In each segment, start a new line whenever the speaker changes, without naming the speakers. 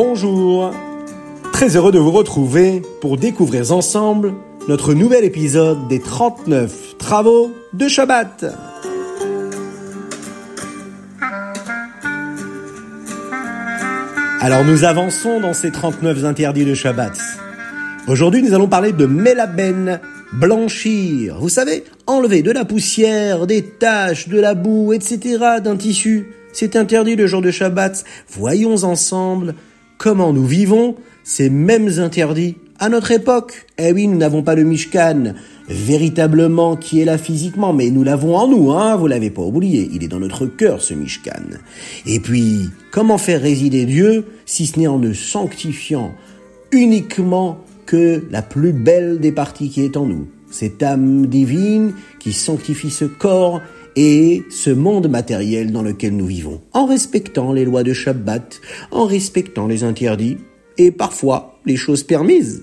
Bonjour Très heureux de vous retrouver pour découvrir ensemble notre nouvel épisode des 39 travaux de Shabbat. Alors nous avançons dans ces 39 interdits de Shabbat. Aujourd'hui nous allons parler de Melaben, blanchir. Vous savez, enlever de la poussière, des taches, de la boue, etc. d'un tissu. C'est interdit le jour de Shabbat. Voyons ensemble comment nous vivons ces mêmes interdits à notre époque. Eh oui, nous n'avons pas le Mishkan véritablement qui est là physiquement, mais nous l'avons en nous, hein, vous l'avez pas oublié, il est dans notre cœur ce Mishkan. Et puis, comment faire résider Dieu si ce n'est en ne sanctifiant uniquement que la plus belle des parties qui est en nous, cette âme divine qui sanctifie ce corps et ce monde matériel dans lequel nous vivons, en respectant les lois de Shabbat, en respectant les interdits et parfois les choses permises.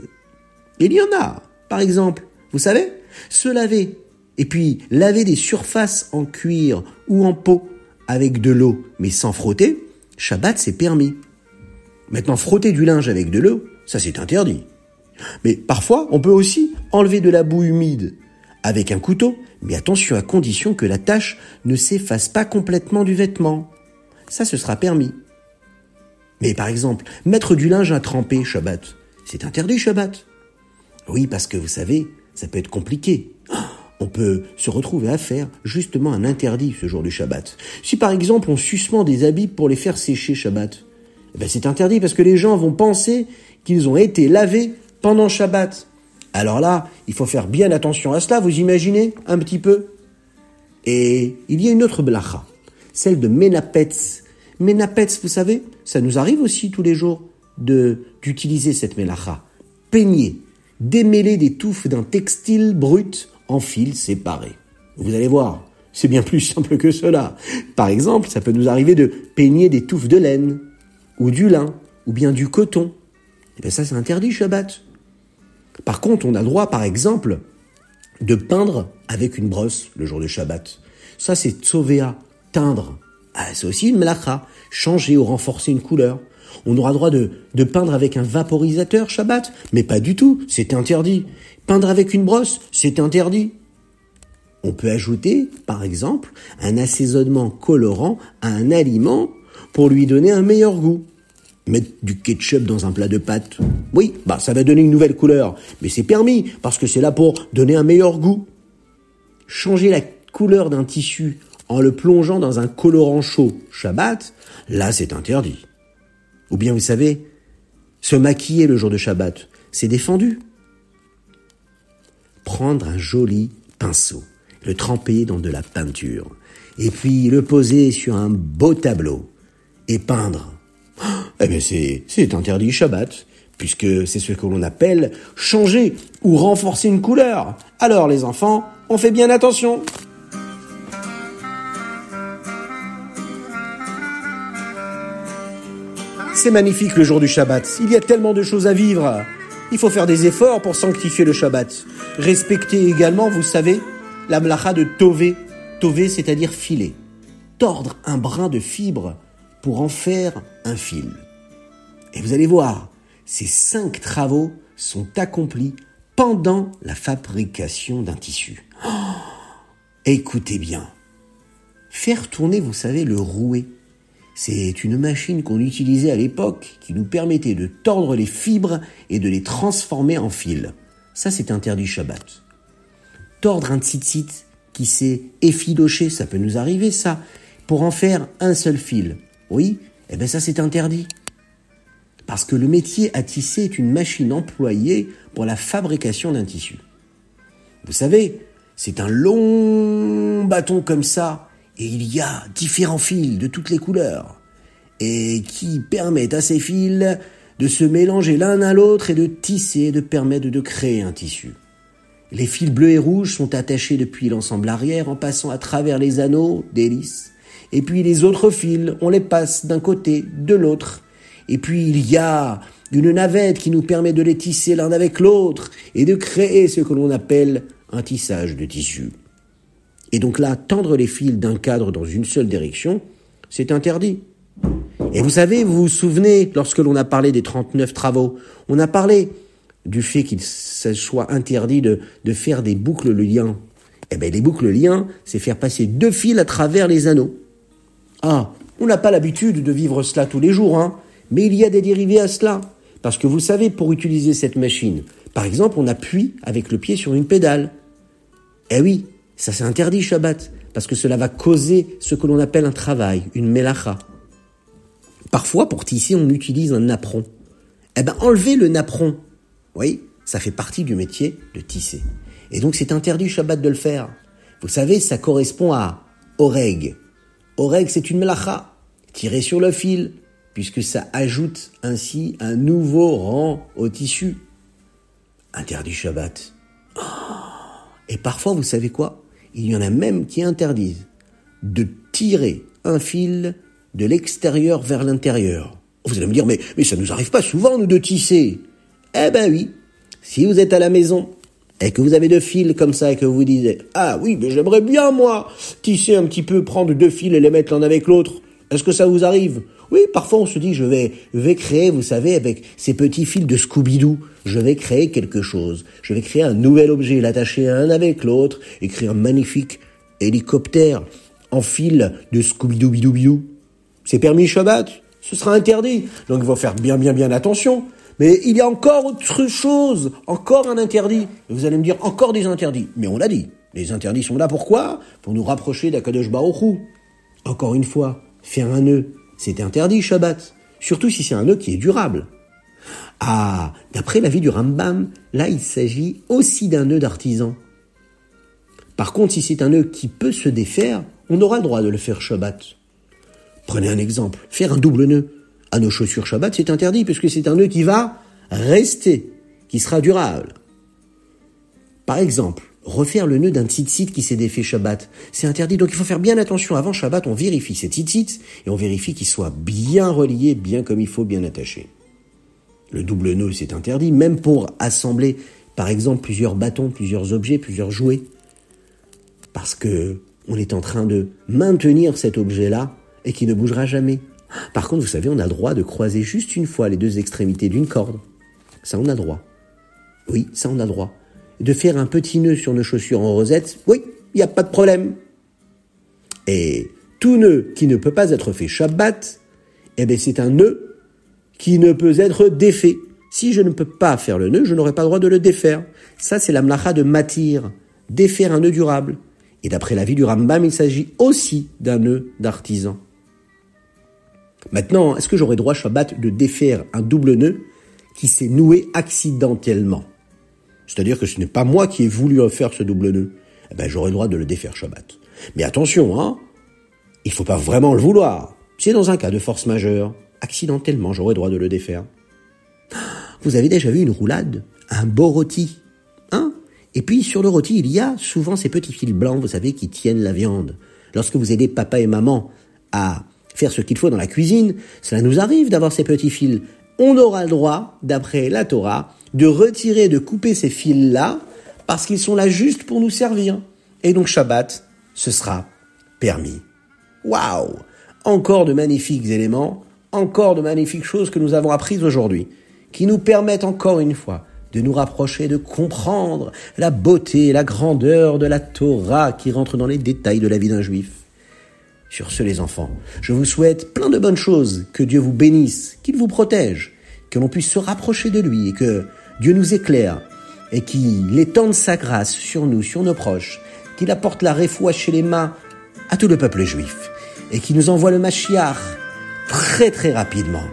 Il y en a, par exemple, vous savez, se laver et puis laver des surfaces en cuir ou en peau avec de l'eau mais sans frotter, Shabbat c'est permis. Maintenant frotter du linge avec de l'eau, ça c'est interdit. Mais parfois, on peut aussi enlever de la boue humide avec un couteau, mais attention à condition que la tache ne s'efface pas complètement du vêtement. Ça, ce sera permis. Mais par exemple, mettre du linge à tremper Shabbat, c'est interdit Shabbat. Oui, parce que vous savez, ça peut être compliqué. On peut se retrouver à faire justement un interdit ce jour du Shabbat. Si par exemple on suspend des habits pour les faire sécher Shabbat, eh ben c'est interdit parce que les gens vont penser qu'ils ont été lavés pendant Shabbat. Alors là, il faut faire bien attention à cela, vous imaginez un petit peu Et il y a une autre blacha, celle de Menapetz. Menapetz, vous savez, ça nous arrive aussi tous les jours d'utiliser cette melacha. Peigner, démêler des touffes d'un textile brut en fils séparés. Vous allez voir, c'est bien plus simple que cela. Par exemple, ça peut nous arriver de peigner des touffes de laine, ou du lin, ou bien du coton. Et eh bien ça, c'est interdit Shabbat. Par contre, on a droit, par exemple, de peindre avec une brosse le jour de Shabbat. Ça, c'est tsovéa, teindre. Ah, c'est aussi une melacha, changer ou renforcer une couleur. On aura droit de, de peindre avec un vaporisateur Shabbat, mais pas du tout, c'est interdit. Peindre avec une brosse, c'est interdit. On peut ajouter, par exemple, un assaisonnement colorant à un aliment pour lui donner un meilleur goût mettre du ketchup dans un plat de pâtes. Oui, bah ça va donner une nouvelle couleur, mais c'est permis parce que c'est là pour donner un meilleur goût. Changer la couleur d'un tissu en le plongeant dans un colorant chaud Shabbat, là c'est interdit. Ou bien vous savez, se maquiller le jour de Shabbat, c'est défendu. Prendre un joli pinceau, le tremper dans de la peinture, et puis le poser sur un beau tableau, et peindre eh bien, c'est interdit Shabbat, puisque c'est ce que l'on appelle changer ou renforcer une couleur. Alors, les enfants, on fait bien attention. C'est magnifique le jour du Shabbat. Il y a tellement de choses à vivre. Il faut faire des efforts pour sanctifier le Shabbat. Respecter également, vous savez, la mlacha de Tové. Tové, c'est-à-dire filer. Tordre un brin de fibre pour en faire un fil. Et vous allez voir, ces cinq travaux sont accomplis pendant la fabrication d'un tissu. Oh, écoutez bien. Faire tourner, vous savez, le rouet. C'est une machine qu'on utilisait à l'époque qui nous permettait de tordre les fibres et de les transformer en fils. Ça, c'est interdit Shabbat. Tordre un tzitzit qui s'est effiloché, ça peut nous arriver, ça, pour en faire un seul fil. Oui, eh bien ça, c'est interdit. Parce que le métier à tisser est une machine employée pour la fabrication d'un tissu. Vous savez, c'est un long bâton comme ça, et il y a différents fils de toutes les couleurs, et qui permettent à ces fils de se mélanger l'un à l'autre et de tisser, de permettre de créer un tissu. Les fils bleus et rouges sont attachés depuis l'ensemble arrière en passant à travers les anneaux d'hélice. Et puis les autres fils, on les passe d'un côté, de l'autre, et puis il y a une navette qui nous permet de les tisser l'un avec l'autre et de créer ce que l'on appelle un tissage de tissu. Et donc là, tendre les fils d'un cadre dans une seule direction, c'est interdit. Et vous savez, vous vous souvenez, lorsque l'on a parlé des 39 travaux, on a parlé du fait qu'il soit interdit de, faire des boucles liens. Eh bien, les boucles liens, c'est faire passer deux fils à travers les anneaux. Ah, on n'a pas l'habitude de vivre cela tous les jours, hein, mais il y a des dérivés à cela. Parce que vous savez, pour utiliser cette machine, par exemple, on appuie avec le pied sur une pédale. Eh oui, ça c'est interdit Shabbat, parce que cela va causer ce que l'on appelle un travail, une melacha. Parfois, pour tisser, on utilise un napperon. Eh ben, enlevez le napperon. Oui, ça fait partie du métier de tisser. Et donc, c'est interdit Shabbat de le faire. Vous savez, ça correspond à oreg. Oreg, c'est une melacha. Tirer sur le fil, puisque ça ajoute ainsi un nouveau rang au tissu. Interdit Shabbat. Oh. Et parfois, vous savez quoi? Il y en a même qui interdisent de tirer un fil de l'extérieur vers l'intérieur. Vous allez me dire, mais, ça nous arrive pas souvent, nous, de tisser. Eh ben oui. Si vous êtes à la maison et que vous avez deux fils comme ça et que vous vous dites, ah oui, mais j'aimerais bien, moi, tisser un petit peu, prendre deux fils et les mettre l'un avec l'autre. Est-ce que ça vous arrive? Oui, parfois on se dit, je vais, créer, vous savez, avec ces petits fils de Scooby-Doo, je vais créer quelque chose. Je vais créer un nouvel objet, l'attacher un avec l'autre et créer un magnifique hélicoptère en fil de Scooby-Doo-Bidou-Bidou. C'est permis Shabbat, ce sera interdit. Donc il faut faire bien bien bien attention. Mais il y a encore autre chose, encore un interdit. Vous allez me dire encore des interdits. Mais on l'a dit. Les interdits sont là pourquoi? Pour nous rapprocher d'Akadosh Baruch Encore une fois, faire un nœud, c'est interdit Shabbat. Surtout si c'est un nœud qui est durable. Ah, d'après l'avis du Rambam, là il s'agit aussi d'un nœud d'artisan. Par contre, si c'est un nœud qui peut se défaire, on aura le droit de le faire Shabbat. Prenez un exemple, faire un double nœud à nos chaussures Shabbat, c'est interdit puisque c'est un nœud qui va rester, qui sera durable. Par exemple, refaire le nœud d'un tzitzit qui s'est défait Shabbat, c'est interdit. Donc il faut faire bien attention. Avant Shabbat, on vérifie ces tzitzit et on vérifie qu'il soit bien relié, bien comme il faut, bien attaché. Le double nœud, c'est interdit, même pour assembler, par exemple, plusieurs bâtons, plusieurs objets, plusieurs jouets. Parce que on est en train de maintenir cet objet-là et qui ne bougera jamais. Par contre, vous savez, on a droit de croiser juste une fois les deux extrémités d'une corde. Ça, on a droit. Oui, ça, on a droit. De faire un petit nœud sur nos chaussures en rosette, oui, il n'y a pas de problème. Et tout nœud qui ne peut pas être fait Shabbat, eh bien, c'est un nœud qui ne peut être défait. Si je ne peux pas faire le nœud, je n'aurai pas le droit de le défaire. Ça, c'est la mlacha de matir, défaire un nœud durable. Et d'après l'avis du Rambam, il s'agit aussi d'un nœud d'artisan. Maintenant, est-ce que j'aurais droit Shabbat de défaire un double nœud qui s'est noué accidentellement? C'est-à-dire que ce n'est pas moi qui ai voulu faire ce double nœud. Eh ben, j'aurais droit de le défaire Shabbat. Mais attention, hein, il faut pas vraiment le vouloir. C'est dans un cas de force majeure. Accidentellement, j'aurais droit de le défaire. Vous avez déjà vu une roulade? Un beau rôti Hein? Et puis sur le rôti, il y a souvent ces petits fils blancs, vous savez, qui tiennent la viande. Lorsque vous aidez papa et maman à faire ce qu'il faut dans la cuisine, cela nous arrive d'avoir ces petits fils. On aura le droit, d'après la Torah, de retirer, de couper ces fils-là, parce qu'ils sont là juste pour nous servir. Et donc Shabbat, ce sera permis. Waouh Encore de magnifiques éléments, encore de magnifiques choses que nous avons apprises aujourd'hui, qui nous permettent encore une fois de nous rapprocher, de comprendre la beauté, la grandeur de la Torah qui rentre dans les détails de la vie d'un juif. Sur ce, les enfants, je vous souhaite plein de bonnes choses, que Dieu vous bénisse, qu'il vous protège, que l'on puisse se rapprocher de lui et que Dieu nous éclaire et qu'il étende sa grâce sur nous, sur nos proches, qu'il apporte la réfoua chez les mains à tout le peuple juif et qu'il nous envoie le Mashiach très très rapidement.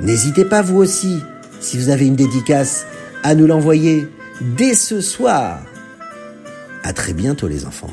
N'hésitez pas vous aussi, si vous avez une dédicace, à nous l'envoyer dès ce soir. À très bientôt les enfants.